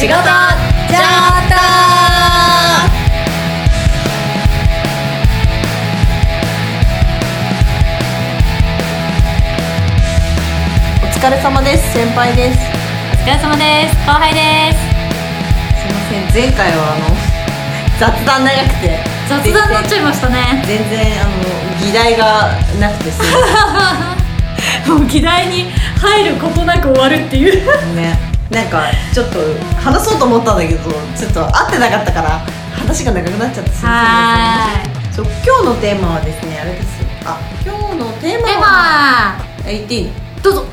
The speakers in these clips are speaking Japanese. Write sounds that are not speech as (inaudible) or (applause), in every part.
仕事じゃったお疲れ様です。先輩です。お疲れ様です。後輩です。すいません。前回はあの (laughs) 雑談長くて。雑談になっちゃいましたね。全然あの議題がなくてすいま (laughs) もう議題に入ることなく終わるっていう。せんねなんかちょっと話そうと思ったんだけどちょっと合ってなかったから話が長くなっちゃってすいません。そう今日のテーマはですねあれです。よあ今日のテーマではは？あ言っていい？のどうぞ。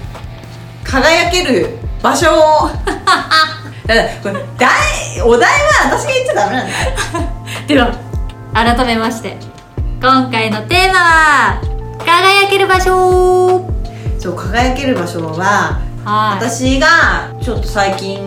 輝ける場所を。(laughs) だからこれ題お題は私が言っちゃダメなんだよ。(laughs) では改めまして今回のテーマは輝ける場所。そう輝ける場所ははい。私がちょっと最近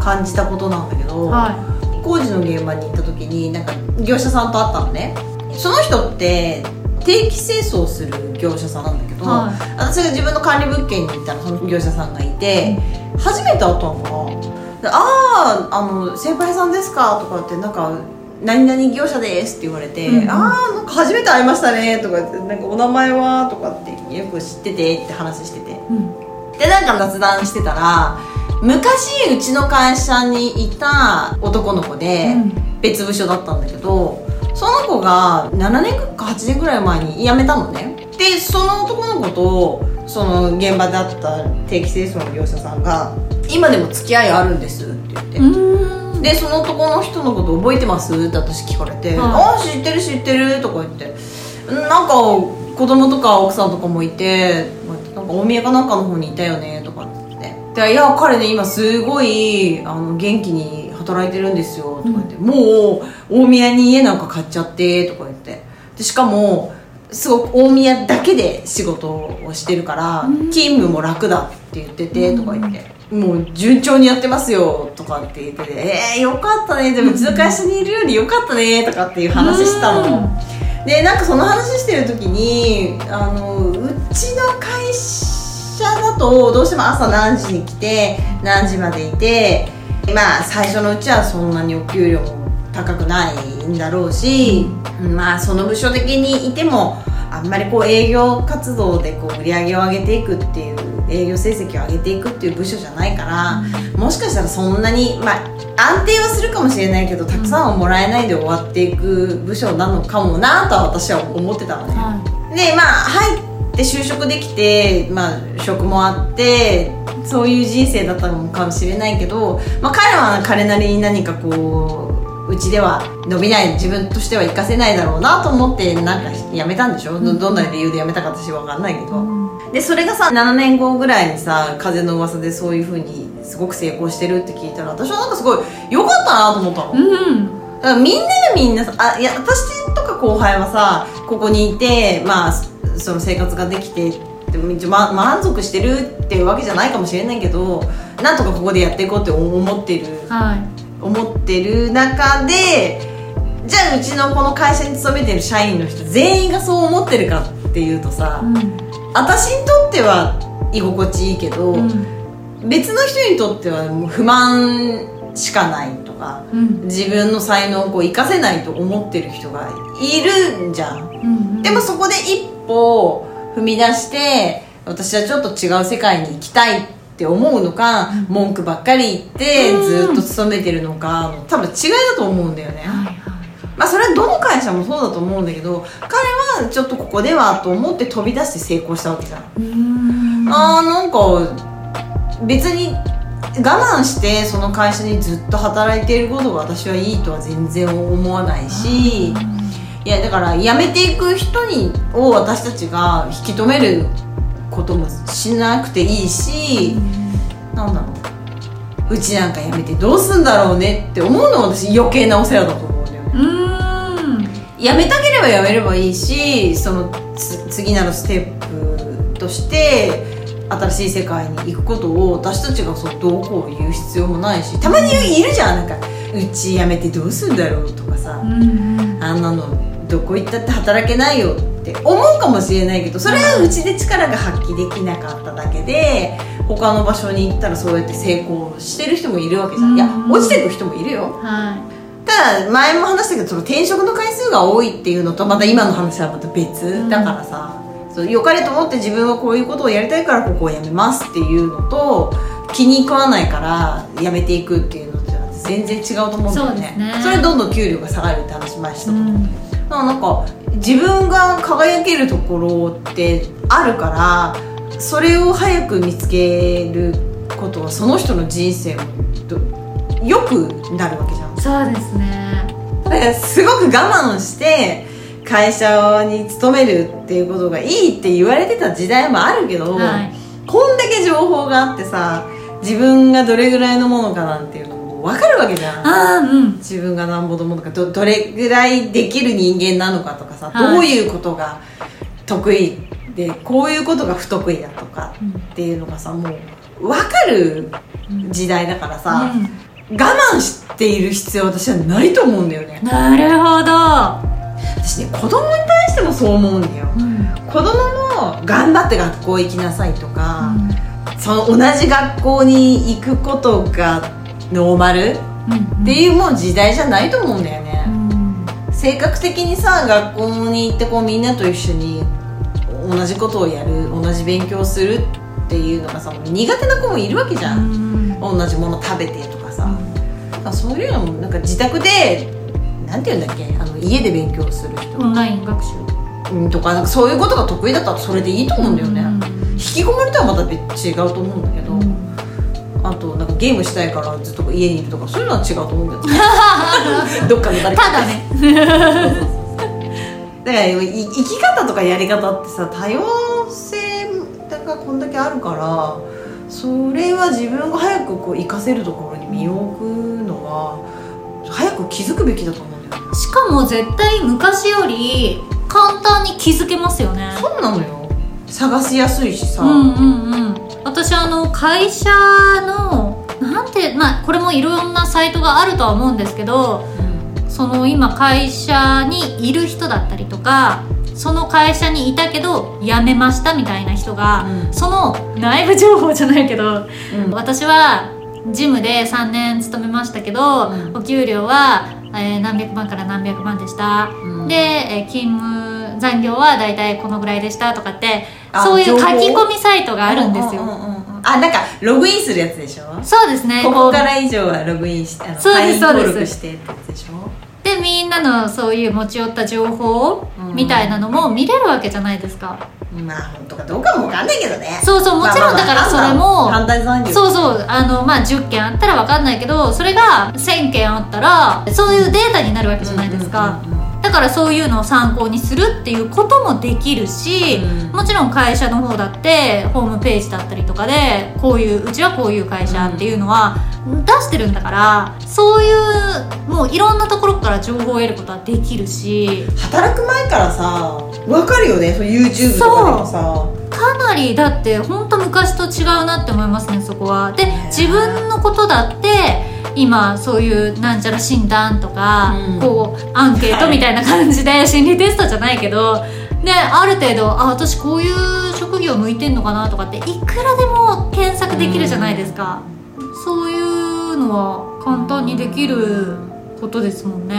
感じたことなんだけど、は工事の現場に行った時になんか業者さんと会ったのね。その人って定期清掃する業者さんなんだけど、はい。私が自分の管理物件に行ったらその業者さんがいて、初めて会ったのかな。であああの先輩さんですか?」とかってなんか「何々業者です」って言われて「うんうん。ああなんか初めて会いましたね」とか言って「なんかお名前は?」とかってよく知っててって話してて。い、うん、でなんか雑談してたら昔うちの会社にいた男の子で、別部署だったんだけどその子が7年か8年ぐらい前に辞めたのね。でその男の子とその現場であった定期清掃の業者さんが「今でも付き合いあるんです」って言って、うん。でその男の人のこと覚えてますって私聞かれて「はああ知ってる知ってる」とか言って。なんか子供とか奥さんとかもいてか大宮かなんかの方にいたよねとかって。で「いや彼ね今すごいあの元気に働いてるんですよ」とか言って、もう大宮に家なんか買っちゃって」とか言って。でしかもすごく大宮だけで仕事をしてるから、うん。勤務も楽だって言っててとか言って。もう順調にやってますよとかって言ってて。えー、よかったね。でもうちの会社にいるよりよかったねとかっていう話したの。でなんかその話してる時にあのうちの会社だとどうしても朝何時に来て何時までいてまあ最初のうちはそんなにお給料も高くないんだろうし、まあその部署的にいてもあんまりこう営業活動でこう売り上げを上げていくっていう営業成績を上げていくっていう部署じゃないから、もしかしたらそんなに、まあ、安定はするかもしれないけどたくさんはもらえないで終わっていく部署なのかもなとは私は思ってたのね、はでまあ入って就職できて、まあ、職もあってそういう人生だったのかもしれないけど、まあ、彼は彼なりに何かこううちでは伸びない自分としては活かせないだろうなと思ってなんか辞めたんでしょ、どどんな理由で辞めたか私は分かんないけど、でそれがさ7年後ぐらいにさ風の噂でそういうふうにすごく成功してるって聞いたら私はなんかすごい良かったなと思ったの、いうん。みんながみんなさあいや私とか後輩はさここにいてまあそその生活ができてでもま満足してるっていうわけじゃないかもしれないけどなんとかここでやっていこうって思ってる。はい。思ってる中でじゃあうちのこの会社に勤めてる社員の人全員がそう思ってるかっていうとさ、私にとっては居心地いいけど、別の人にとってはもう不満しかないとかうん。自分の才能をこう活かせないと思ってる人がいるんじゃん、うんでもそこで一歩踏み出して私はちょっと違う世界に行きたいって思うのか、文句ばっかり言ってうん。ずっと勤めてるのか多分違いだと思うんだよね、まあそれはどの会社もそうだと思うんだけど彼はちょっとここではと思って飛び出して成功したわけじゃん。うん。あーなんか別に我慢してその会社にずっと働いていることが私はいいとは全然思わないしいやだから辞めていく人にを私たちが引き止めることもしなくていいしなんだろう。うちなんか辞めてどうすんだろうねって思うのは私余計なお世話だと思うんだよ。ねうん。辞めたければ辞めればいいしそのつ次なるステップとして新しい世界に行くことを私たちがそうどうこう言う必要もないしたまにいるじゃん。なんかうち辞めてどうすんだろうとかさ、うん。あんなのどこ行ったって働けないよって思うかもしれないけどそれはうちで力が発揮できなかっただけで他の場所に行ったらそうやって成功してる人もいるわけじゃん、うん。いや落ちていく人もいるよ。はただ前も話したけどその転職の回数が多いっていうのとまた今の話はまた別だからさ、そう良かれと思って自分はこういうことをやりたいからここを辞めますっていうのと気に食わないから辞めていくっていうのって全然違うと思うんだよね。ね。それでどんどん給料が下がるって話前したい、と思う、うんだからなんか自分が輝けるところってあるからそれを早く見つけることはその人の人生もど良くなるわけじゃん。そうですね。だからすごく我慢して会社に勤めるっていうことがいいって言われてた時代もあるけど、はい。こんだけ情報があってさ自分がどれぐらいのものかなんていうのも分かるわけじゃん。うん。自分がなんぼのものかどどれぐらいできる人間なのかとかさ、はい。どういうことが得意でこういうことが不得意だとかうん。っていうのがさもう分かる時代だからさ、うん。我慢している必要は私はないと思うんだよね。なるほど、私ね子供に対してもそう思うんだよ。うん。子供も頑張って学校行きなさいとか、その同じ学校に行くことがノーマル？うんっていうもう時代じゃないと思うんだよね、うん。性格的にさ学校に行ってこうみんなと一緒に同じことをやる同じ勉強をするっていうのがさ苦手な子もいるわけじゃん、うん。同じもの食べてとかさ、だからそういうのもなんか自宅でなんていうんだっけ？あの家で勉強する人、オンライン学習。うん、とかなんかそういうことが得意だったらそれでいいと思うんだよね、引きこもりとはまた別違うと思うんだけど、あとなんかゲームしたいからずっと家にいるとかそういうのは違うと思うんだよね。(laughs) どっかの誰かただね。だからい生き方とかやり方ってさ多様性がこんだけあるからそれは自分が早くこう活かせるところに身を置くのは早く気づくべきだと思うんだよね。しかも絶対昔より簡単に気づけますよね。そうなのよ。探しやすいしさ、うんうんうん私あの会社のなんてまあこれもいろんなサイトがあるとは思うんですけどその今会社にいる人だったりとかその会社にいたけど辞めましたみたいな人が、うん。その内部情報じゃないけどうん。私はジムで3年勤めましたけど、うん。お給料は、えー何百万から何百万でした、うん。で、えー勤務残業はだいたいこのぐらいでしたとかってあそういう書き込みサイトがあるんですよ、うんうんうんうん。あなんかログインするやつでしょ？そうですね。ここから以上はログインしてあのそうです会員そうです。登録してってやつでしょ？でみんなのそういう持ち寄った情報うんみたいなのも見れるわけじゃないですか、まあ本当かどうかもわかんないけどね。そうそうもちろんだからそれもそうそうあのまあ10件あったら分かんないけどそれが1000件あったらそういうデータになるわけじゃないですか、うんうんうんだからそういうのを参考にするっていうこともできるし、うん。もちろん会社の方だってホームページだったりとかでこういううちはこういう会社っていうのは出してるんだからそういうもういろんなところから情報を得ることはできるし。働く前からさわかるよねそう YouTube とかでもさ。かなりだって本当昔と違うなって思いますねそこは。で自分のことだって今そういうなんちゃら診断とか、うん。こうアンケートみたいな感じで心理テストじゃないけどである程度あ私こういう職業向いてんのかなとかっていくらでも検索できるじゃないですか、そういうのは簡単にできることですもんね。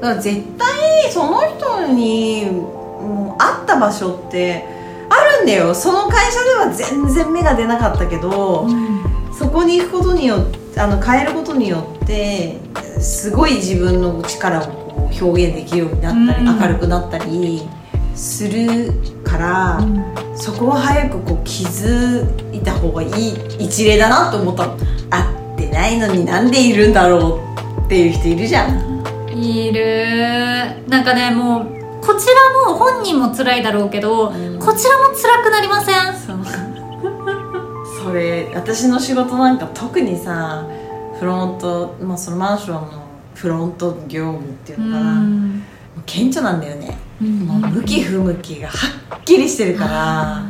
だから絶対その人にもう会った場所ってあるんだよ。その会社では全然芽が出なかったけど、そこに行くことによってあの変えることによってすごい自分の力をこう表現できるようになったり、うん明るくなったりするから、そこは早くこう気づいた方がいい一例だなと思ったの。会ってないのになんでいるんだろうっていう人いるじゃん。いる。なんかねもうこちらも本人も辛いだろうけど、うん。こちらも辛くなりません？そうそれ私の仕事なんか特にさフロント、まあ、そのマンションのフロント業務っていうのかな、ん。顕著なんだよね、うん。もう向き不向きがはっきりしてるから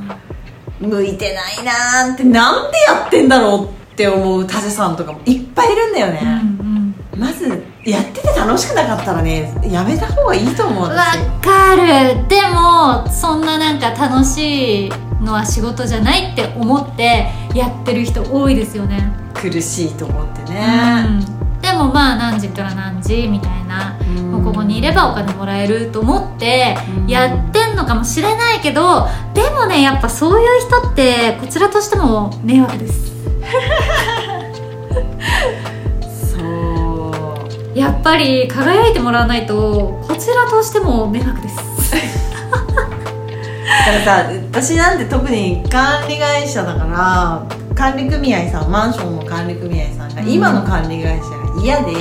向いてないなーってなんでやってんだろうって思うタジさんとかもいっぱいいるんだようんね、まずやってて楽しくなかったらねやめた方がいいと思ううんわ私かる。でもそんななんか楽しいのは仕事じゃないって思ってやってる人多いですよね、苦しいと思ってね、うん、でもまあ何時から何時みたいな、もうここにいればお金もらえると思ってやってんのかもしれないけどでもねやっぱそういう人ってこちらとしても迷惑です。(laughs) そう。やっぱり輝いてもらわないとこちらとしても迷惑です。だ (laughs) からさ私なんて特に管理会社だから管理組合さんマンションの管理組合さんがうん。今の管理会社が嫌で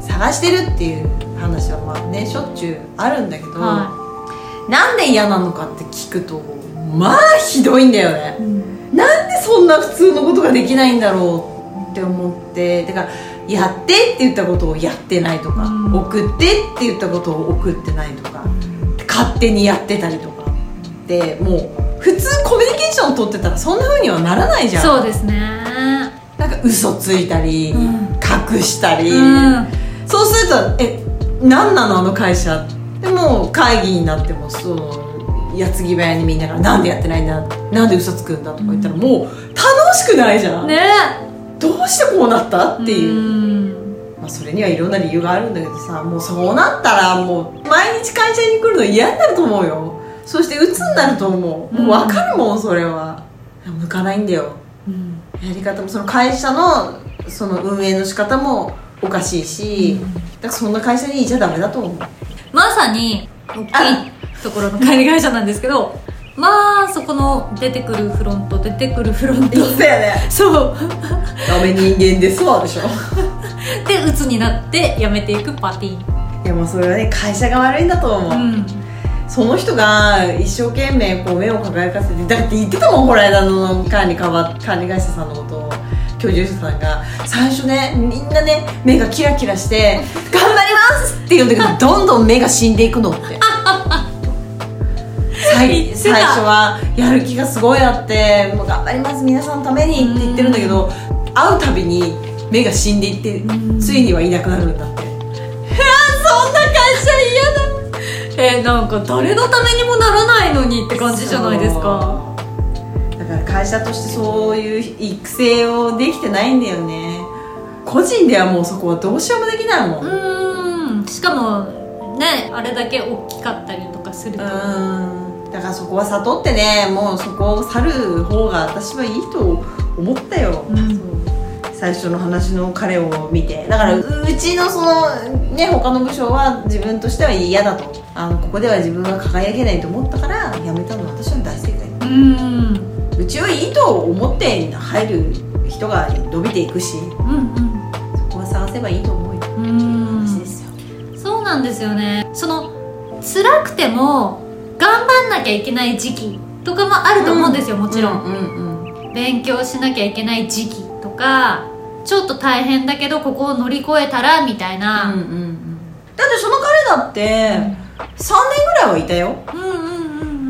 探してるっていう話はまあねしょっちゅうあるんだけど、はなんで嫌なのかって聞くとまあひどいんだよね。い、うん。なんでそんな普通のことができないんだろうって思ってだからやってって言ったことをやってないとか、うん。送ってって言ったことを送ってないとか勝手にやってたりとかでもう普通コミュニケーションを取ってたらそんな風にはならないじゃん。そうですね。なんか嘘ついたり、うん。隠したり、うん。そうすると「え何なの？あの会社」でもう会議になってもその矢継ぎ早にみんなから「なんでやってないんだ？なんで嘘つくんだ」とか言ったらもう楽しくないじゃん、ね。どうしてこうなったっていう、うん。まあ、それにはいろんな理由があるんだけどさもうそうなったらもう毎日会社に来るの嫌になると思うよそして鬱になると思う。もう分かるもんそれは。向かないんだよ。うん。やり方もその会社のその運営の仕方もおかしいし、だからそんな会社にいちゃダメだと思う。まさに大きいところの管理会社なんですけどまあそこの出てくるフロント出てくるフロント。そうやね。そう。ダメ人間ですわでしょで鬱になって辞めていくパティ。いやもうそれはね会社が悪いんだと思う、うんその人が一生懸命こう目を輝かせてだって言ってたもんこの間の管理管理会社さんのことを居住者さんが最初ねみんなね目がキラキラして「頑張ります!」って言うんだけどどんどん目が死んでいくのって (laughs) 最最初はやる気がすごいあって「もう頑張ります皆さんのために」って言ってるんだけど会うたびに目が死んでいってうんついにはいなくなるんだってえなんか誰のためにもならないのにって感じじゃないですか。だから会社としてそういう育成をできてないんだよね。個人ではもうそこはどうしようもできないもん。うーん。しかもねあれだけ大きかったりとかすると。うん。だからそこは悟ってねもうそこを去る方が私はいいと思ったよ、うん。最初の話の彼を見て。だからううちのそのね他の部署は自分としては嫌だと。あのここでは自分は輝けないと思ったから辞めたのは私は大正解。うーん。うちはいいと思って入る人が伸びていくしうんそこは探せばいいと思うよ。うん。うん話ですよそうなんですよね。その辛くても頑張んなきゃいけない時期とかもあると思うんですよ、もちろん、うんうんうん。勉強しなきゃいけない時期とかちょっと大変だけどここを乗り越えたらみたいうんな、うんうん。だってその彼だって3年ぐらいはいたよ。うん、うんう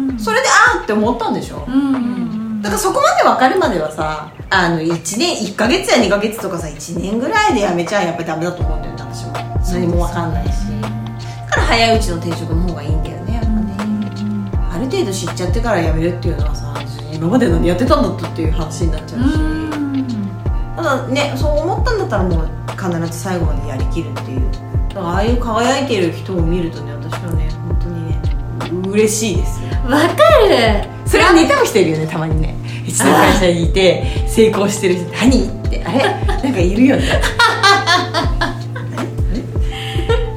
んうんそれであーって思ったんでしょ？うんうんうんだからそこまで分かるまではさあの1年1ヶ月や2ヶ月とかさ1年ぐらいでやめちゃやっぱりダメだと思うんだよね私も何も分かんないし。だから早いうちの転職の方がいいんだよねやっぱね。ある程度知っちゃってから辞めるっていうのはさ今まで何やってたんだったっていう話になっちゃうし、ただねそう思ったんだったらもう必ず最後までやりきるっていう。だからああいう輝いてる人を見るとね私はね本当にね嬉しいですよ。わかる。それは似た人いるよねたまにね。うちの会社にいて成功してる人何？って。あれ？なんかいるよね。(laughs)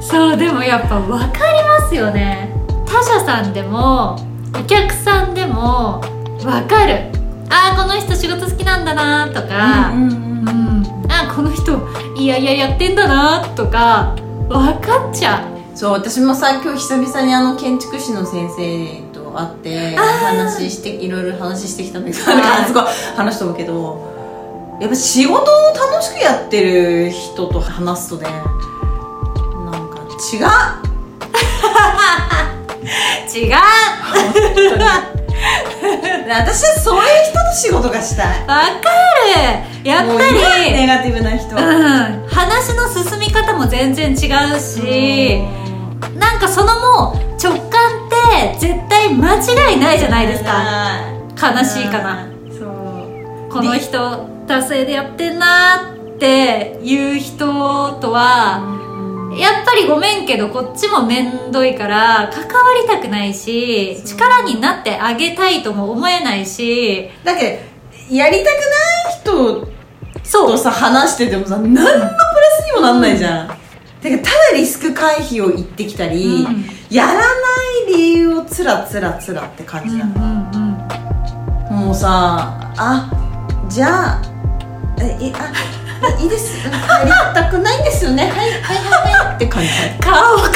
そうでもやっぱ分かりますよね。他社さんでもお客さんでも分かるあーこの人仕事好きなんだなとか、うんうんうんあこの人いやいややってんだなとか。分かっちゃう。そう私もさ今日久々にあの建築士の先生と会って話していろいろ話してきたんだけどすごい話しとるけどやっぱ仕事を楽しくやってる人と話すとねなんか違う。(laughs) 違う (laughs) 私はそういう人と仕事がしたい。分かる。やっぱり。ネガティブな人。うん、話の進み方も全然違うし、なんかそのもう直感って絶対間違いないじゃないですか。か悲しいかな。そう。この人惰性でやってんなっていう人とはやっぱりごめんけどこっちもめんどいから関わりたくないし力になってあげたいとも思えないし。だけどやりたくない人そう。とさ話しててもさ何のプラスにもなんないじゃん、だからただリスク回避を言ってきたり、うん。やらない理由をつらつらつらって感うんうじだ、んもうさあじゃあえいあいいです。やりたくないんですよね。はいはいはい。はいって感じ顔顔っ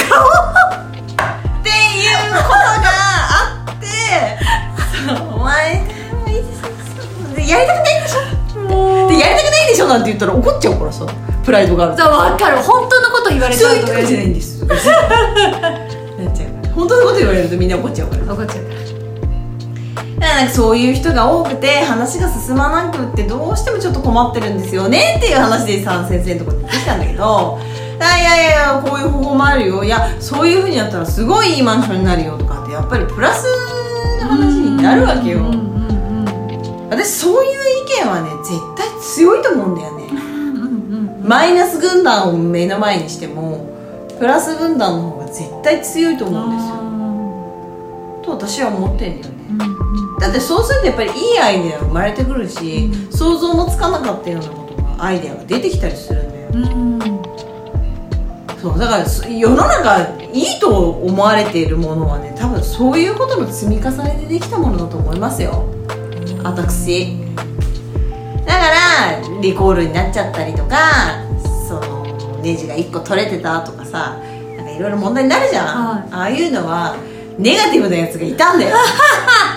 ていうことがあってそうお前いいですでやりたくないんでしょ？もでやりたくないんでしょ？なんて言ったら怒っちゃうからさ。プライドがあるそう分かる。本当のこと言われちゃうとそういうとこじゃないんですなっちゃうから本当のこと言われるとみんな怒っちゃうから。怒っちゃうなんかそういう人が多くて話が進まなくってどうしてもちょっと困ってるんですよねっていう話でさ先生のところに行ってきたんだけどいやいやいやこういう方法もあるよ。いやそういうふうにやったらすごいいいマンションになるよとかってやっぱりプラスの話になるわけよ。私そういう意見はね絶対強いと思うんだよね。マイナス軍団を目の前にしてもプラス軍団の方が絶対強いと思うんですよ。と私は思ってんだよね。うんうんだってそうするとやっぱりいいアイデアが生まれてくるし、うん。想像もつかなかったようなことがアイデアが出てきたりするんだよ、うん。そうだからそ世の中いいと思われているものはね多分そういうことの積み重ねでできたものだと思いますよ。私。だからリコールになっちゃったりとかそのネジが1個取れてたとかさなんかいろいろ問題になるじゃん、はい。ああいうのはネガティブなやつがいたんだよ (laughs)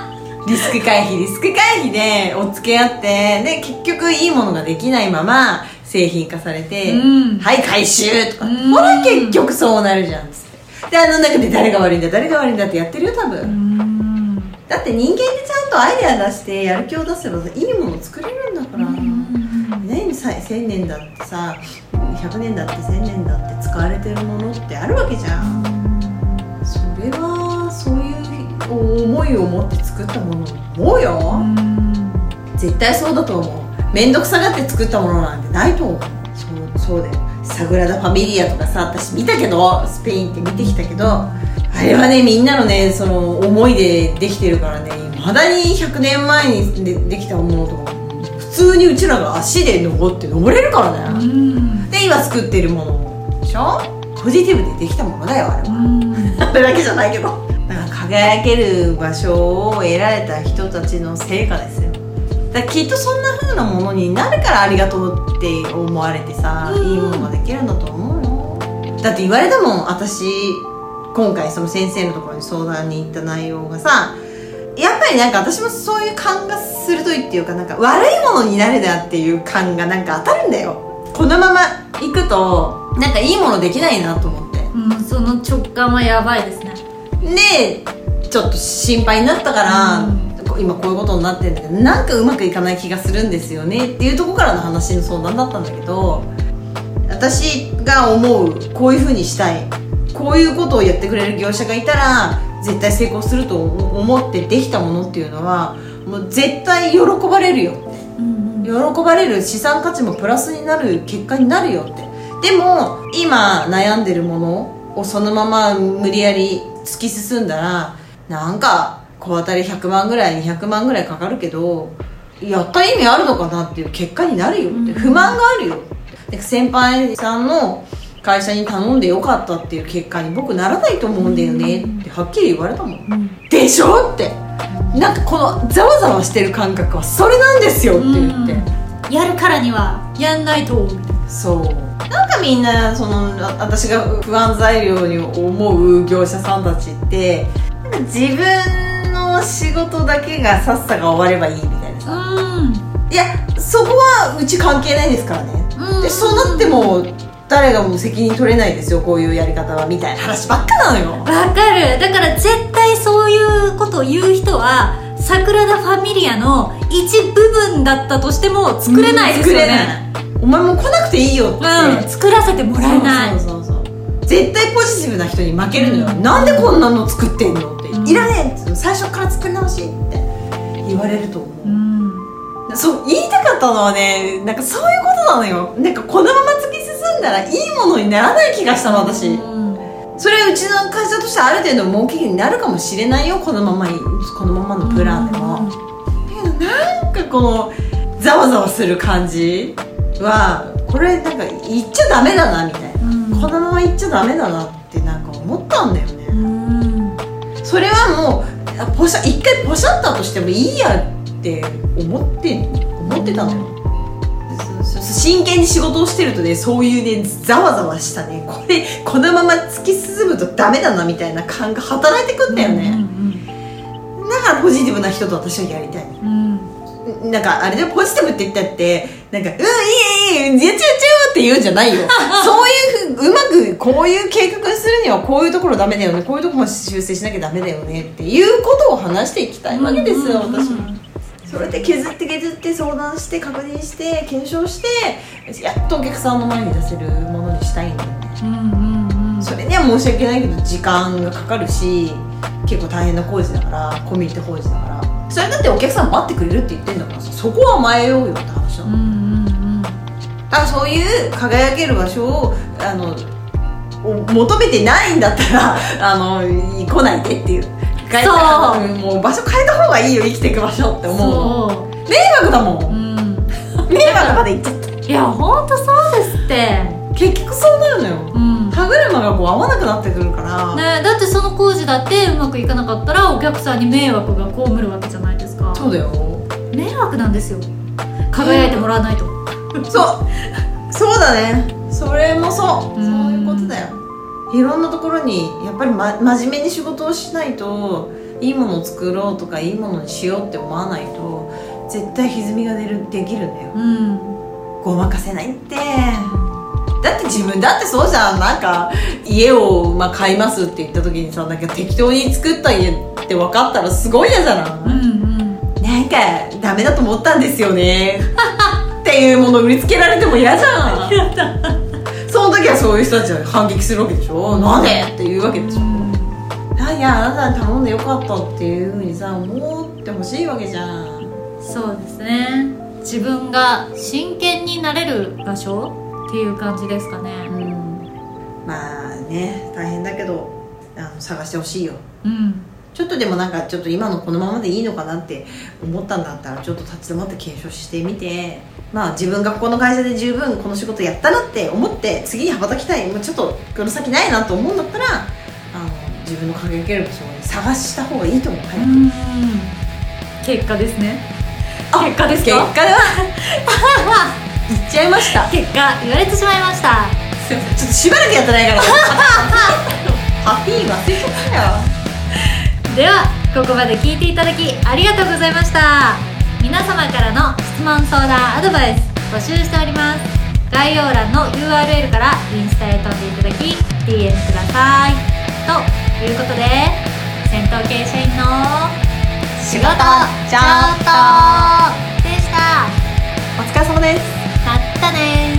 リスク回避リスク回避でお付け合ってで結局いいものができないまま製品化されて、うん。はい回収とか、うん。ほら結局そうなるじゃんっつって。であの中で誰が悪いんだ誰が悪いんだってやってるよ多分、うん。だって人間ってちゃんとアイデア出してやる気を出せばいいもの作れるんだから、ねさ1000年だってさ100年だって1000年だって使われてるものってあるわけじゃんいう思いを持って作ったもの思うよ、絶対そうだと思う。面倒くさがって作ったものなんてないと思う。そうそうだよ。サグラダ・ファミリアとかさ私見たけどスペインって見てきたけどあれはねみんなのねその思いでできてるからねまだに100年前にでできたものとか普通にうちらが足で登って登れるからね、うん。で今作ってるものでしょ？ポジティブでできたものだよあれは。うん。(laughs) あれだけじゃないけど輝ける場所を得られた人たちの成果ですよ。だきっとそんな風なものになるからありがとうって思われてさ、うん。いいものができるんだと思うよ。だって言われたもん私今回その先生のところに相談に行った内容がさやっぱりなんか私もそういう感が鋭いっていうかなんか悪いものになるなっていう感がなんか当たるんだよ。このまま行くとなんかいいものできないなと思って。うんその直感はやばいですねでちょっと心配になったから、うん。こ今こういうことになってるんだけどなんかうまくいかない気がするんですよねっていうところからの話の相談だったんだけど私が思うこういうふうにしたいこういうことをやってくれる業者がいたら絶対成功すると思ってできたものっていうのはもう絶対喜ばれるようん。喜ばれる資産価値もプラスになる結果になるよって。でも今悩んでるものをそのまま無理やり突き進んだらなんか小当たり100万ぐらい200万ぐらいかかるけどやった意味あるのかなっていう結果になるよって。不満があるよ。で先輩さんの会社に頼んでよかったっていう結果に僕ならないと思うんだよねってはっきり言われたもん。うん。でしょって。なんかこのざわざわしてる感覚はそれなんですよって言って、やるからにはやんないとそう。なんかみんなそのあ私が不安材料に思う業者さんたちってなんか自分の仕事だけがさっさが終わればいいみたいなさ。いやそこはうち関係ないですからね。うん。でそうなっても誰がもう責任取れないですよこういうやり方はみたいな話ばっかなのよ。わかる。だから絶対そういうことを言う人はサグラダ・ファミリアの一部分だったとしても作れないですよね。作れないお前もう来なくていいよって、うん。作らせてもらえない。そうそうそう絶対ポジティブな人に負けるのよ、なんでこんなの作ってんのって、うん。いらねえって。最初から作り直しって。言言われると思う、うん。そう言いたかったのはねなんかそういうことなのよ。なんかこのまま突き進んだらいいものにならない気がしたの私。うん。それうちの会社としてある程度儲けになるかもしれないよこのままいこのままのプランでも、だけどなんかこのざわざわする感じはこれなんか言っちゃダメだなみたいな、うん。このまま言っちゃダメだなってなんか思ったんだよね、うん。それはもうあポシャ一回ポシャったとしてもいいやって思って思ってたのよ。真剣に仕事をしてるとねそういうねざわざわしたね。これこのまま突き進むとダメだなみたいな感が働いてくんだようんね、だからポジティブな人と私はやりたいうんなんかあれでポジティブって言ったってなんか「うんいいいいいいやちゃうちゃう」って言うんじゃないよそういうふうまくこういう計画するにはこういうところダメだよねこういうところも修正しなきゃダメだよねっていうことを話していきたいわけですよ、私は。それで削って削って相談して確認して検証してやっとお客さんの前に出せるものにしたいんだよねうんうんうんそれには申し訳ないけど時間がかかるし結構大変な工事だから込み入った工事だからそれだってお客さん待ってくれるって言ってんだからさそこは甘えようよって話なの、うんうんだからそういう輝ける場所をあのお求めてないんだったら (laughs) あの来ないでっていう。そう。うんもう場所変えた方がいいよ生きていく場所ってうん思う。迷惑だもううんん。(laughs) 迷惑まで行っちゃった。いやほんとそうですって。結局そうなるのよ。うん歯車がこう合わなくなってくるから、ね、だってその工事だってうまくいかなかったらお客さんに迷惑が被るわけじゃないですか。そうだよ。迷惑なんですよ。輝いてもらわないと。(laughs) そう。そうだね。それもそう。うん。そういうことだよ。いろんなところにやっぱり、ま、真面目に仕事をしないといいものを作ろうとかいいものにしようって思わないと絶対歪みが出るできるんだよ。うん。ごまかせないって自分だってそうじゃん。なんか家を、まあ、買いますって言った時にさなんか適当に作った家って分かったらすごい嫌じゃない、うんうん。なんかダメだと思ったんですよね。っていうものを売りつけられても嫌じゃん。その時はそういう人たちは反撃するわけでしょ、なんで？って言うわけでしょ、あいやあなたに頼んでよかったっていうふうにさ思ってほしいわけじゃん。そうですね。自分が真剣になれる場所っていう感じですかね。うん。まあね大変だけどあの探してほしいよ。うん。ちょっとでもなんかちょっと今のこのままでいいのかなって思ったんだったらちょっと立ち止まって検証してみて。まあ自分がここの会社で十分この仕事やったなって思って次に羽ばたきたい。もうちょっとこの先ないなと思うんだったらあの自分の輝ける場所を探した方がいいと思う、早く。うん。結果ですね。あ結果ですか？結果では言っちゃいました。結果言われてしまいました。ちょっとしばらくやってないから。(laughs) ハッピー忘れちゃったよ。ではここまで聞いていただきありがとうございました。皆様からの質問相談アドバイス募集しております。概要欄の URL からインスタへ飛んでいただき DM ください。ということで戦闘系社員の仕事ちょっと。でした。お疲れ様です買ったね